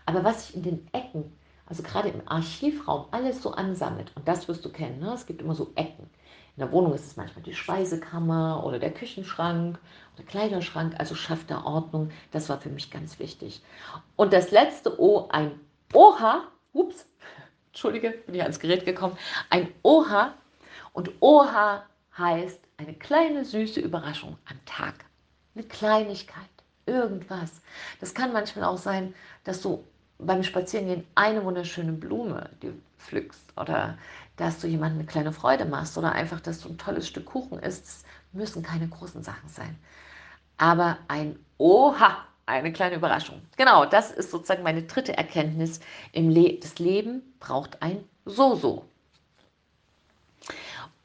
Aber was sich in den Ecken also gerade im Archivraum alles so ansammelt. Und das wirst du kennen. Ne? Es gibt immer so Ecken. In der Wohnung ist es manchmal die Speisekammer oder der Küchenschrank oder Kleiderschrank. Also schafft da Ordnung. Das war für mich ganz wichtig. Und das letzte O, ein Oha. Ups, Entschuldige, bin ich ans Gerät gekommen. Ein Oha. Und Oha heißt eine kleine süße Überraschung am Tag. Eine Kleinigkeit. Irgendwas. Das kann manchmal auch sein, dass du beim Spazierengehen eine wunderschöne Blume die pflückst oder dass du jemandem eine kleine Freude machst oder einfach, dass du ein tolles Stück Kuchen isst, müssen keine großen Sachen sein. Aber ein Oha, eine kleine Überraschung. Genau, das ist sozusagen meine dritte Erkenntnis. Im Le das Leben braucht ein So-So.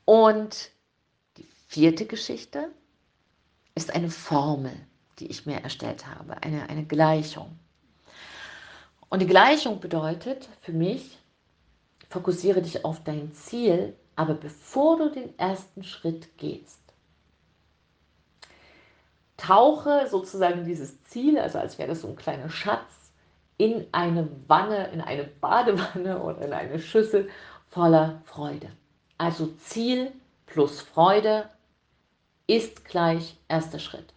Und die vierte Geschichte ist eine Formel, die ich mir erstellt habe, eine, eine Gleichung. Und die Gleichung bedeutet für mich, fokussiere dich auf dein Ziel, aber bevor du den ersten Schritt gehst, tauche sozusagen dieses Ziel, also als wäre das so ein kleiner Schatz, in eine Wanne, in eine Badewanne oder in eine Schüssel voller Freude. Also Ziel plus Freude ist gleich erster Schritt.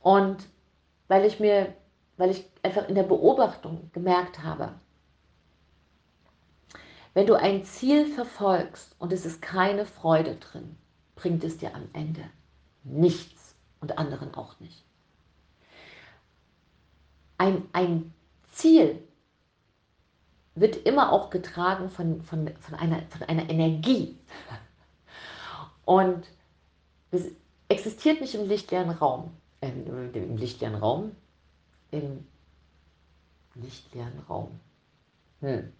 Und weil ich mir weil ich einfach in der Beobachtung gemerkt habe, wenn du ein Ziel verfolgst und es ist keine Freude drin, bringt es dir am Ende nichts und anderen auch nicht. Ein, ein Ziel wird immer auch getragen von, von, von, einer, von einer Energie. Und es existiert nicht im lichtleeren Raum, äh, im lichtleeren Raum, im lichtleeren Raum. Hm.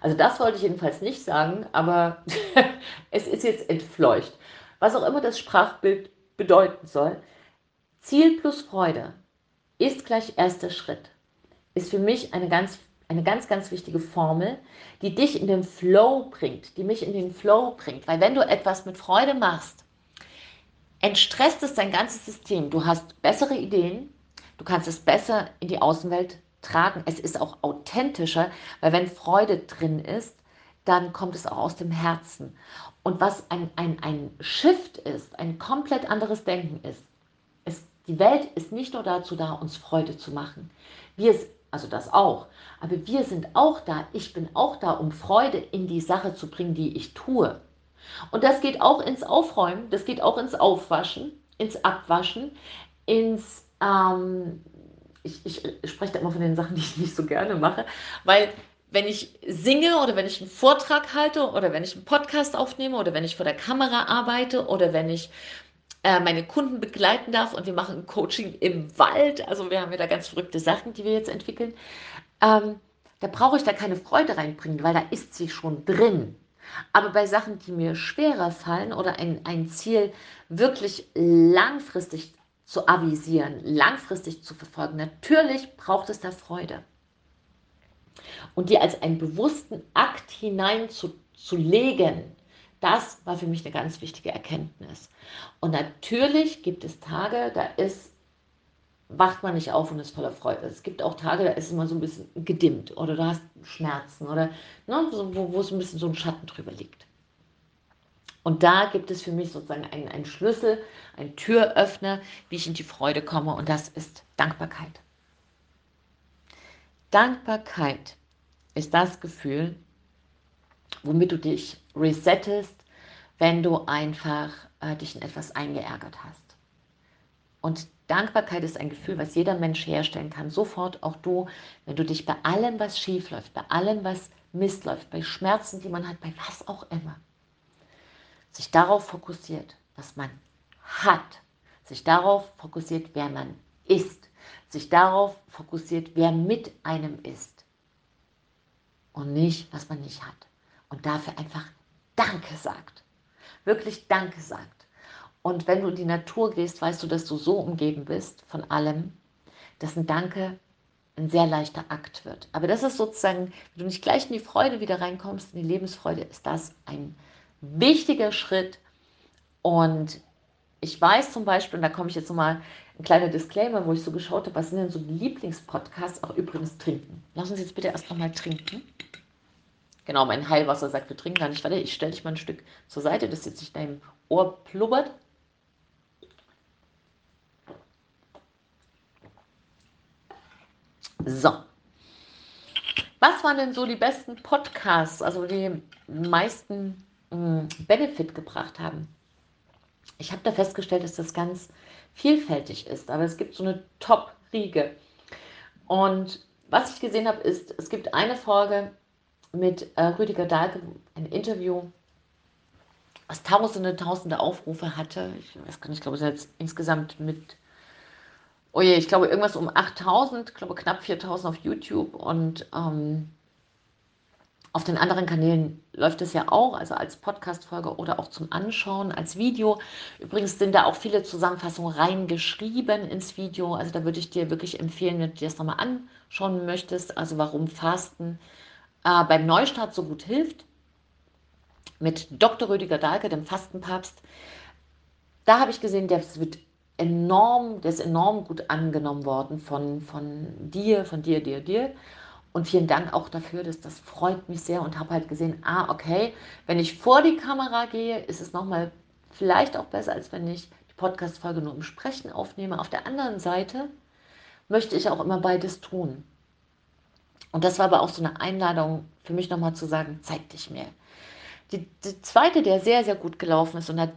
Also das wollte ich jedenfalls nicht sagen, aber es ist jetzt entfleucht. Was auch immer das Sprachbild bedeuten soll. Ziel plus Freude ist gleich erster Schritt. Ist für mich eine ganz, eine ganz, ganz wichtige Formel, die dich in den Flow bringt, die mich in den Flow bringt. Weil wenn du etwas mit Freude machst, entstresst es dein ganzes System. Du hast bessere Ideen, du kannst es besser in die Außenwelt tragen. Es ist auch authentischer, weil wenn Freude drin ist, dann kommt es auch aus dem Herzen. Und was ein, ein, ein Shift ist, ein komplett anderes Denken ist, ist, die Welt ist nicht nur dazu da, uns Freude zu machen. Wir, also das auch, aber wir sind auch da, ich bin auch da, um Freude in die Sache zu bringen, die ich tue. Und das geht auch ins Aufräumen, das geht auch ins Aufwaschen, ins Abwaschen, ins ähm, ich, ich spreche da immer von den Sachen, die ich nicht so gerne mache, weil wenn ich singe oder wenn ich einen Vortrag halte oder wenn ich einen Podcast aufnehme oder wenn ich vor der Kamera arbeite oder wenn ich äh, meine Kunden begleiten darf und wir machen Coaching im Wald, also wir haben ja da ganz verrückte Sachen, die wir jetzt entwickeln, ähm, da brauche ich da keine Freude reinbringen, weil da ist sie schon drin. Aber bei Sachen, die mir schwerer fallen oder ein, ein Ziel wirklich langfristig zu avisieren, langfristig zu verfolgen. Natürlich braucht es da Freude. Und die als einen bewussten Akt hineinzulegen, das war für mich eine ganz wichtige Erkenntnis. Und natürlich gibt es Tage, da ist, wacht man nicht auf und ist voller Freude. Es gibt auch Tage, da ist immer so ein bisschen gedimmt oder du hast Schmerzen oder ne, wo, wo es ein bisschen so ein Schatten drüber liegt. Und da gibt es für mich sozusagen einen, einen Schlüssel, einen Türöffner, wie ich in die Freude komme. Und das ist Dankbarkeit. Dankbarkeit ist das Gefühl, womit du dich resettest, wenn du einfach äh, dich in etwas eingeärgert hast. Und Dankbarkeit ist ein Gefühl, was jeder Mensch herstellen kann. Sofort auch du, wenn du dich bei allem, was schief läuft, bei allem, was Mist läuft, bei Schmerzen, die man hat, bei was auch immer, sich darauf fokussiert, was man hat, sich darauf fokussiert, wer man ist, sich darauf fokussiert, wer mit einem ist und nicht, was man nicht hat. Und dafür einfach Danke sagt. Wirklich Danke sagt. Und wenn du in die Natur gehst, weißt du, dass du so umgeben bist von allem, dass ein Danke ein sehr leichter Akt wird. Aber das ist sozusagen, wenn du nicht gleich in die Freude wieder reinkommst, in die Lebensfreude, ist das ein wichtiger Schritt. Und ich weiß zum Beispiel, und da komme ich jetzt nochmal ein kleiner Disclaimer, wo ich so geschaut habe, was sind denn so Lieblingspodcasts, auch übrigens trinken. Lass uns jetzt bitte erst nochmal trinken. Genau, mein Heilwasser sagt, wir trinken gar nicht weiter. Ich stelle dich mal ein Stück zur Seite, dass jetzt nicht deinem Ohr plubbert. So. Was waren denn so die besten Podcasts, also die meisten Benefit gebracht haben. Ich habe da festgestellt, dass das ganz vielfältig ist, aber es gibt so eine Top-Riege. Und was ich gesehen habe, ist, es gibt eine Folge mit äh, Rüdiger Dahlke, ein Interview, was tausende, tausende Aufrufe hatte. Ich weiß gar nicht, ich glaube, es jetzt insgesamt mit, oh je, ich glaube, irgendwas um 8000, ich glaube, knapp 4000 auf YouTube und ähm, auf den anderen Kanälen läuft es ja auch, also als Podcast-Folge oder auch zum Anschauen, als Video. Übrigens sind da auch viele Zusammenfassungen reingeschrieben ins Video. Also da würde ich dir wirklich empfehlen, wenn du dir das nochmal anschauen möchtest, also warum Fasten äh, beim Neustart so gut hilft. Mit Dr. Rüdiger Dahlke, dem Fastenpapst. Da habe ich gesehen, der wird enorm, der ist enorm gut angenommen worden von, von dir, von dir, dir, dir. Und vielen Dank auch dafür, dass das freut mich sehr und habe halt gesehen, ah, okay, wenn ich vor die Kamera gehe, ist es nochmal vielleicht auch besser, als wenn ich die Podcast-Folge nur im Sprechen aufnehme. Auf der anderen Seite möchte ich auch immer beides tun. Und das war aber auch so eine Einladung für mich nochmal zu sagen, zeig dich mir. Die, die, zweite, der sehr, sehr gut gelaufen ist, und da,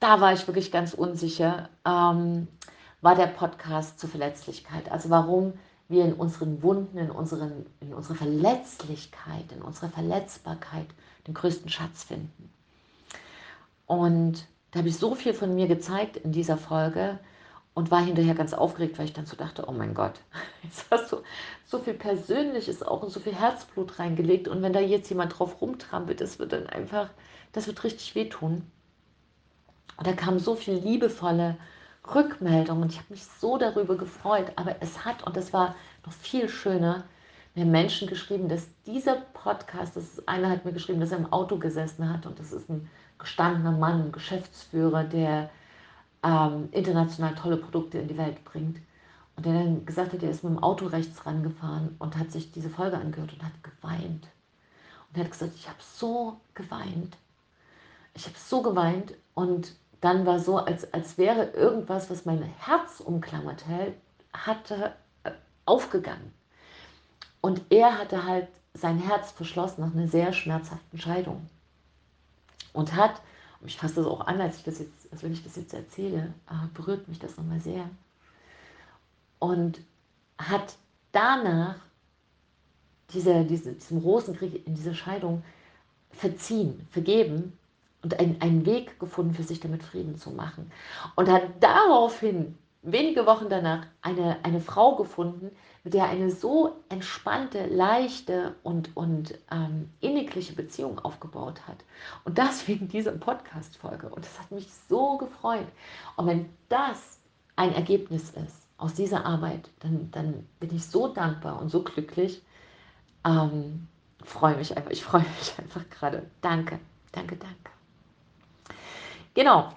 da war ich wirklich ganz unsicher, ähm, war der Podcast zur Verletzlichkeit. Also warum wir in unseren Wunden, in, unseren, in unserer Verletzlichkeit, in unserer Verletzbarkeit den größten Schatz finden. Und da habe ich so viel von mir gezeigt in dieser Folge und war hinterher ganz aufgeregt, weil ich dann so dachte, oh mein Gott, jetzt hast du so viel Persönliches auch und so viel Herzblut reingelegt und wenn da jetzt jemand drauf rumtrampelt, das wird dann einfach, das wird richtig wehtun. Und da kam so viel liebevolle Rückmeldung und ich habe mich so darüber gefreut. Aber es hat, und das war noch viel schöner, mir Menschen geschrieben, dass dieser Podcast, das ist, einer hat mir geschrieben, dass er im Auto gesessen hat und das ist ein gestandener Mann, ein Geschäftsführer, der ähm, international tolle Produkte in die Welt bringt. Und der dann gesagt hat, er ist mit dem Auto rechts rangefahren und hat sich diese Folge angehört und hat geweint. Und er hat gesagt, ich habe so geweint. Ich habe so geweint und dann war so, als, als wäre irgendwas, was mein Herz umklammert hält, hatte äh, aufgegangen. Und er hatte halt sein Herz verschlossen nach einer sehr schmerzhaften Scheidung. Und hat, ich fasse das auch an, als, ich das jetzt, als wenn ich das jetzt erzähle, äh, berührt mich das nochmal sehr. Und hat danach dieser, diese, diesem Rosenkrieg in dieser Scheidung verziehen, vergeben und einen, einen Weg gefunden, für sich damit Frieden zu machen. Und hat daraufhin, wenige Wochen danach, eine, eine Frau gefunden, mit der er eine so entspannte, leichte und, und ähm, innigliche Beziehung aufgebaut hat. Und das wegen dieser Podcast-Folge. Und das hat mich so gefreut. Und wenn das ein Ergebnis ist aus dieser Arbeit, dann, dann bin ich so dankbar und so glücklich. Ähm, freue mich einfach, ich freue mich einfach gerade. Danke, danke, danke. Genau.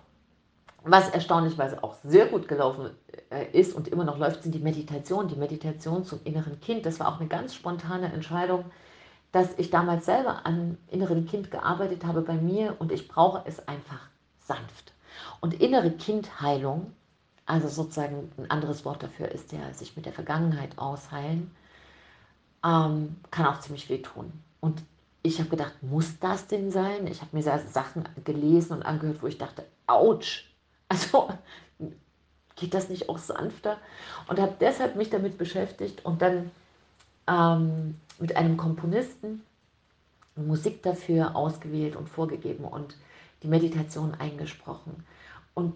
Was erstaunlichweise auch sehr gut gelaufen äh, ist und immer noch läuft, sind die Meditationen, die Meditation zum inneren Kind. Das war auch eine ganz spontane Entscheidung, dass ich damals selber an inneren Kind gearbeitet habe bei mir und ich brauche es einfach sanft. Und innere Kindheilung, also sozusagen ein anderes Wort dafür ist ja, sich mit der Vergangenheit ausheilen, ähm, kann auch ziemlich wehtun. Und ich habe gedacht, muss das denn sein? Ich habe mir Sachen gelesen und angehört, wo ich dachte, ouch, also geht das nicht auch sanfter? Und habe deshalb mich damit beschäftigt und dann ähm, mit einem Komponisten Musik dafür ausgewählt und vorgegeben und die Meditation eingesprochen. Und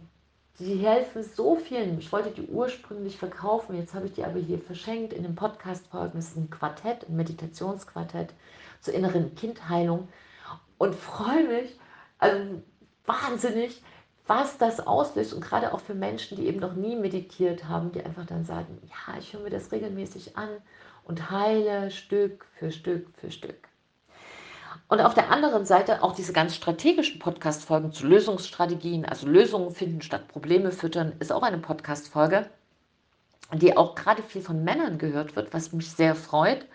die helfen so vielen. Ich wollte die ursprünglich verkaufen, jetzt habe ich die aber hier verschenkt in den Podcast-Folgen. Es ist ein Quartett, ein Meditationsquartett zur inneren Kindheilung und freue mich also wahnsinnig, was das auslöst und gerade auch für Menschen, die eben noch nie meditiert haben, die einfach dann sagen, ja, ich höre mir das regelmäßig an und heile Stück für Stück für Stück. Und auf der anderen Seite auch diese ganz strategischen Podcast-Folgen zu Lösungsstrategien, also Lösungen finden statt Probleme füttern, ist auch eine Podcast-Folge, die auch gerade viel von Männern gehört wird, was mich sehr freut.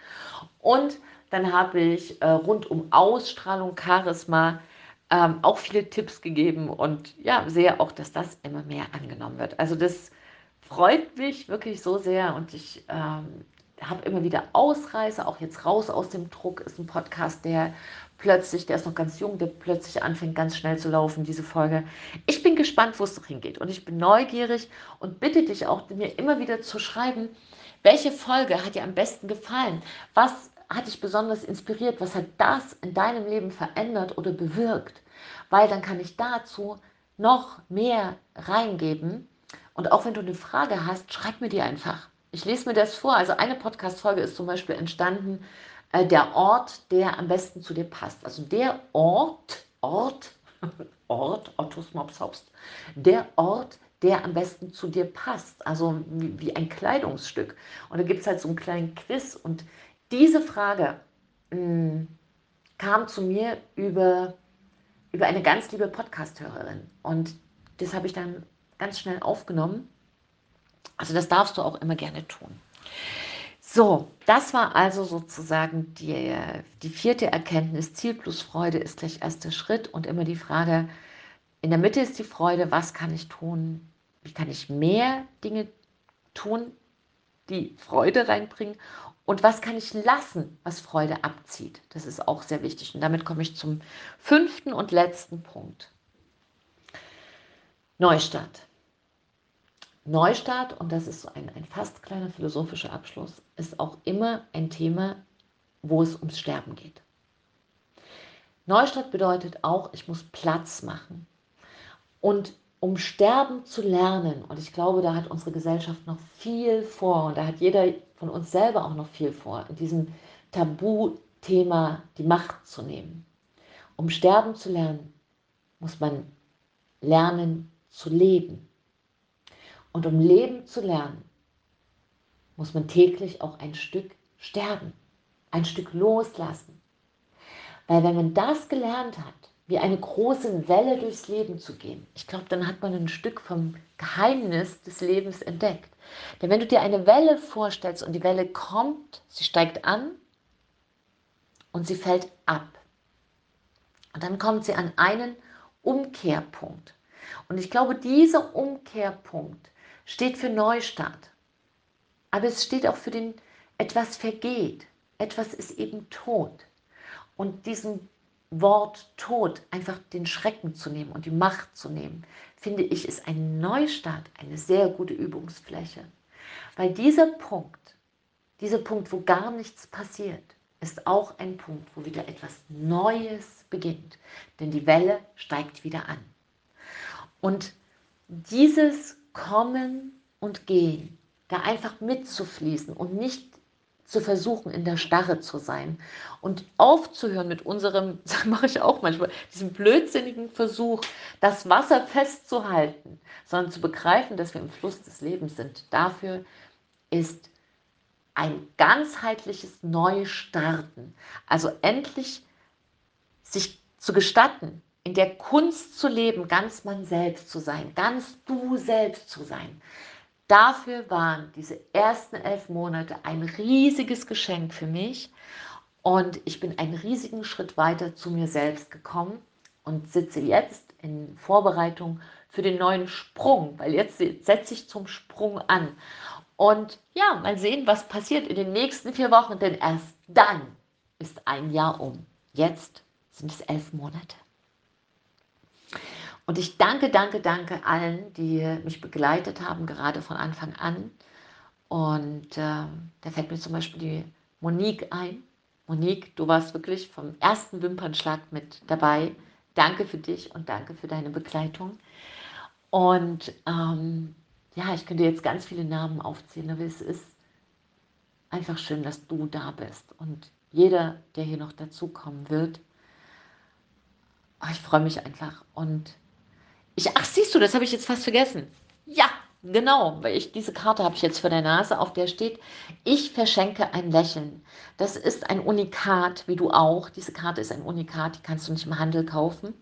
Und dann habe ich äh, rund um Ausstrahlung, Charisma ähm, auch viele Tipps gegeben und ja, sehe auch, dass das immer mehr angenommen wird. Also das freut mich wirklich so sehr und ich ähm, habe immer wieder Ausreißer, auch jetzt raus aus dem Druck ist ein Podcast, der plötzlich, der ist noch ganz jung, der plötzlich anfängt ganz schnell zu laufen, diese Folge. Ich bin gespannt, wo es noch hingeht und ich bin neugierig und bitte dich auch, mir immer wieder zu schreiben, welche Folge hat dir am besten gefallen? Was hat dich besonders inspiriert? Was hat das in deinem Leben verändert oder bewirkt? Weil dann kann ich dazu noch mehr reingeben. Und auch wenn du eine Frage hast, schreib mir die einfach. Ich lese mir das vor. Also eine Podcast-Folge ist zum Beispiel entstanden, äh, der Ort, der am besten zu dir passt. Also der Ort, Ort, Ort, Ottos Mopshaus, der Ort, der am besten zu dir passt. Also wie, wie ein Kleidungsstück. Und da gibt es halt so einen kleinen Quiz und diese Frage mh, hm, kam zu mir über, über eine ganz liebe Podcast-Hörerin und das habe ich dann ganz schnell aufgenommen. Also das darfst du auch immer gerne tun. So, das war also sozusagen die, die vierte Erkenntnis. Ziel plus Freude ist gleich erster Schritt und immer die Frage, in der Mitte ist die Freude, was kann ich tun? Wie kann ich mehr Dinge tun, die Freude reinbringen? Und was kann ich lassen, was Freude abzieht? Das ist auch sehr wichtig. Und damit komme ich zum fünften und letzten Punkt. Neustart. Neustart, und das ist so ein, ein fast kleiner philosophischer Abschluss, ist auch immer ein Thema, wo es ums Sterben geht. Neustart bedeutet auch, ich muss Platz machen. Und um sterben zu lernen, und ich glaube, da hat unsere Gesellschaft noch viel vor, und da hat jeder von uns selber auch noch viel vor, in diesem Tabuthema die Macht zu nehmen. Um sterben zu lernen, muss man lernen zu leben. Und um leben zu lernen, muss man täglich auch ein Stück sterben, ein Stück loslassen. Weil wenn man das gelernt hat, wie eine große Welle durchs Leben zu gehen, ich glaube, dann hat man ein Stück vom Geheimnis des Lebens entdeckt. Denn wenn du dir eine Welle vorstellst und die Welle kommt, sie steigt an und sie fällt ab. Und dann kommt sie an einen Umkehrpunkt. Und ich glaube, dieser Umkehrpunkt steht für Neustart. Aber es steht auch für den, etwas vergeht, etwas ist eben tot. Und diesem Wort Tod einfach den Schrecken zu nehmen und die Macht zu nehmen, finde ich, ist ein Neustart eine sehr gute Übungsfläche. Weil dieser Punkt, dieser Punkt, wo gar nichts passiert, ist auch ein Punkt, wo wieder etwas Neues beginnt. Denn die Welle steigt wieder an. Und dieses Kommen und Gehen, da einfach mitzufließen und nicht zu versuchen, in der Starre zu sein und aufzuhören mit unserem, das mache ich auch manchmal, diesem blödsinnigen Versuch, das Wasser festzuhalten, sondern zu begreifen, dass wir im Fluss des Lebens sind. Dafür ist ein ganzheitliches Neustarten, also endlich sich zu gestatten, in der Kunst zu leben, ganz man selbst zu sein, ganz du selbst zu sein. Dafür waren diese ersten elf Monate ein riesiges Geschenk für mich und ich bin einen riesigen Schritt weiter zu mir selbst gekommen und sitze jetzt in Vorbereitung für den neuen Sprung, weil jetzt setze ich zum Sprung an. Und ja, mal sehen, was passiert in den nächsten vier Wochen, denn erst dann ist ein Jahr um. Jetzt sind es elf Monate. Und ich danke, danke, danke allen, die mich begleitet haben, gerade von Anfang an. Und äh, da fällt mir zum Beispiel die Monique ein. Monique, du warst wirklich vom ersten Wimpernschlag mit dabei. Danke für dich und danke für deine Begleitung. Und ähm, ja, ich könnte jetzt ganz viele Namen aufzählen, aber es ist einfach schön, dass du da bist. Und jeder, der hier noch dazukommen wird, oh, ich freue mich einfach. Und ich, ach, siehst du, das habe ich jetzt fast vergessen. Ja, genau, weil ich diese Karte habe ich jetzt vor der Nase, auf der steht, ich verschenke ein Lächeln. Das ist ein Unikat, wie du auch. Diese Karte ist ein Unikat, die kannst du nicht im Handel kaufen.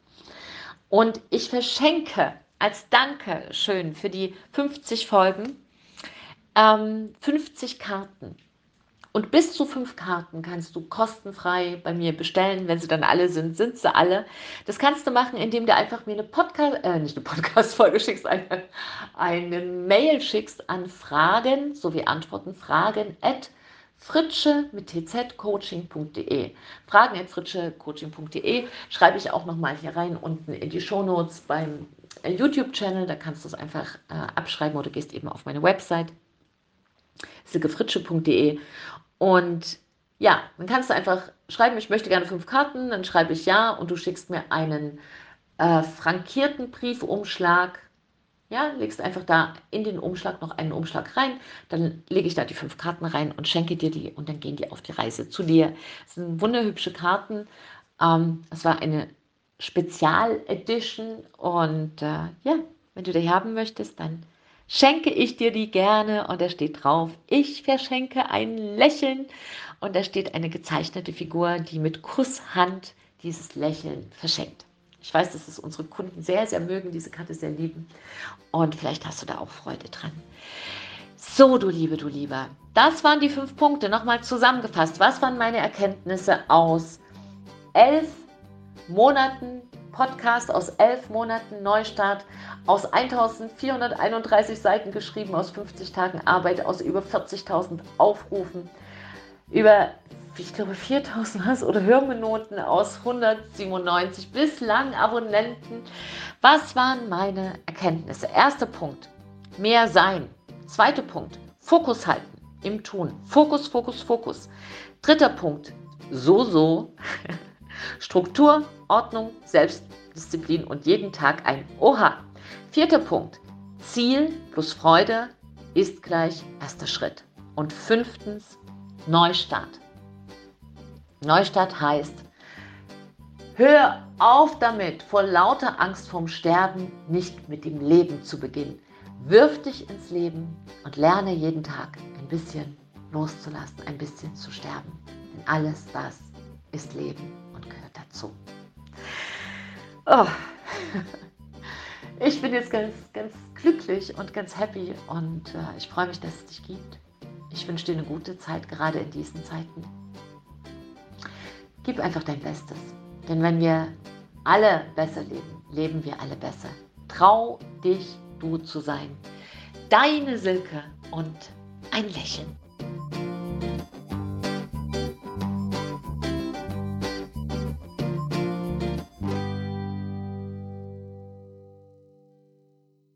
Und ich verschenke als Dankeschön für die 50 Folgen ähm, 50 Karten. Und bis zu fünf Karten kannst du kostenfrei bei mir bestellen. Wenn sie dann alle sind, sind sie alle. Das kannst du machen, indem du einfach mir eine Podcast, äh, nicht eine Podcast-Folge schickst, eine, eine Mail schickst an Fragen sowie Antworten, Fragen at fritsche mit tzcoaching.de. Fragen at fritschecoaching.de schreibe ich auch nochmal hier rein unten in die Shownotes beim äh, YouTube-Channel. Da kannst du es einfach äh, abschreiben oder gehst eben auf meine Website silkefritsche.de und ja, dann kannst du einfach schreiben, ich möchte gerne fünf Karten, dann schreibe ich ja und du schickst mir einen äh, frankierten Briefumschlag. Ja, legst einfach da in den Umschlag noch einen Umschlag rein, dann lege ich da die fünf Karten rein und schenke dir die und dann gehen die auf die Reise zu dir. Das sind wunderhübsche Karten. Ähm, das war eine Spezial-Edition und äh, ja, wenn du die haben möchtest, dann schenke ich dir die gerne und da steht drauf, ich verschenke ein Lächeln und da steht eine gezeichnete Figur, die mit Kusshand dieses Lächeln verschenkt. Ich weiß, dass es unsere Kunden sehr, sehr mögen, diese Karte sehr lieben und vielleicht hast du da auch Freude dran. So, du Liebe, du Lieber, das waren die fünf Punkte. Nochmal zusammengefasst. Was waren meine Erkenntnisse aus elf Monaten Podcast, aus elf Monaten Neustart? aus 1431 Seiten geschrieben, aus 50 Tagen Arbeit, aus über 40.000 Aufrufen, über, ich glaube, 4000 was oder Hörminuten aus 197 bislang Abonnenten. Was waren meine Erkenntnisse? Erster Punkt. mehr sein. Zweiter Punkt, Fokus halten im Tun. Fokus, Fokus, Fokus. Dritter Punkt, so, so. Struktur, Ordnung, Selbstdisziplin und jeden Tag ein Oha. Vierter Punkt, Ziel plus Freude ist gleich erster Schritt. Und fünftens, Neustart. Neustart heißt, hör auf damit, vor lauter Angst vorm Sterben nicht mit dem Leben zu beginnen. Wirf dich ins Leben und lerne jeden Tag ein bisschen loszulassen, ein bisschen zu sterben. Denn alles das ist Leben und gehört dazu. Oh. Ich bin jetzt ganz, ganz glücklich und ganz happy und äh, ich freue mich, dass es dich gibt. Ich wünsche dir eine gute Zeit, gerade in diesen Zeiten. Gib einfach dein Bestes. Denn wenn wir alle besser leben, leben wir alle besser. Trau dich, du zu sein. Deine Silke und ein Lächeln.